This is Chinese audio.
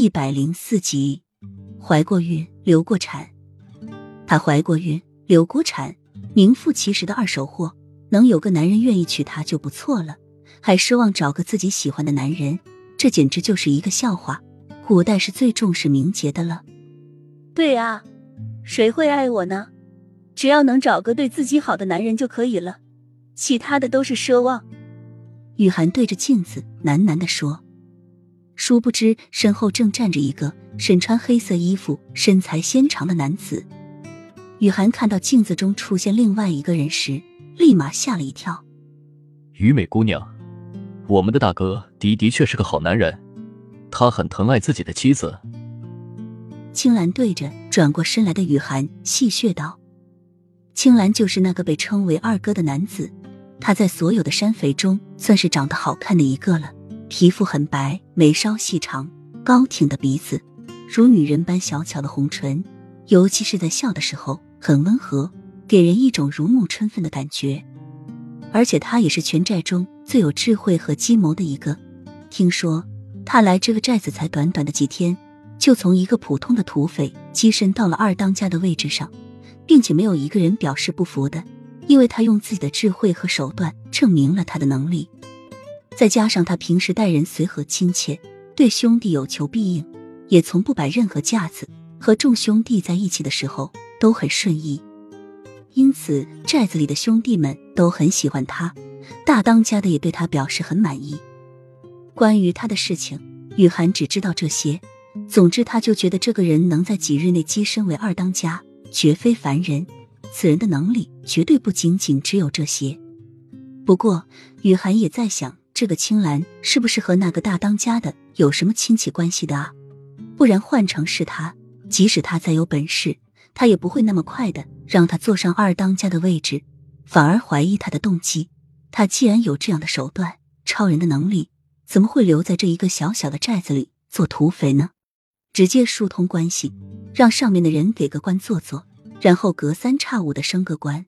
一百零四集，怀过孕，流过产。她怀过孕，流过产，名副其实的二手货。能有个男人愿意娶她就不错了，还奢望找个自己喜欢的男人，这简直就是一个笑话。古代是最重视名节的了。对啊，谁会爱我呢？只要能找个对自己好的男人就可以了，其他的都是奢望。雨涵对着镜子喃喃的说。殊不知，身后正站着一个身穿黑色衣服、身材纤长的男子。雨涵看到镜子中出现另外一个人时，立马吓了一跳。虞美姑娘，我们的大哥的的确是个好男人，他很疼爱自己的妻子。青兰对着转过身来的雨涵戏谑道：“青兰就是那个被称为二哥的男子，他在所有的山匪中算是长得好看的一个了。”皮肤很白，眉梢细长，高挺的鼻子，如女人般小巧的红唇，尤其是在笑的时候很温和，给人一种如沐春风的感觉。而且他也是全寨中最有智慧和计谋的一个。听说他来这个寨子才短短的几天，就从一个普通的土匪跻身到了二当家的位置上，并且没有一个人表示不服的，因为他用自己的智慧和手段证明了他的能力。再加上他平时待人随和亲切，对兄弟有求必应，也从不摆任何架子。和众兄弟在一起的时候都很顺意，因此寨子里的兄弟们都很喜欢他。大当家的也对他表示很满意。关于他的事情，雨涵只知道这些。总之，他就觉得这个人能在几日内跻身为二当家，绝非凡人。此人的能力绝对不仅仅只有这些。不过，雨涵也在想。这个青兰是不是和那个大当家的有什么亲戚关系的啊？不然换成是他，即使他再有本事，他也不会那么快的让他坐上二当家的位置，反而怀疑他的动机。他既然有这样的手段、超人的能力，怎么会留在这一个小小的寨子里做土匪呢？直接疏通关系，让上面的人给个官做做，然后隔三差五的升个官，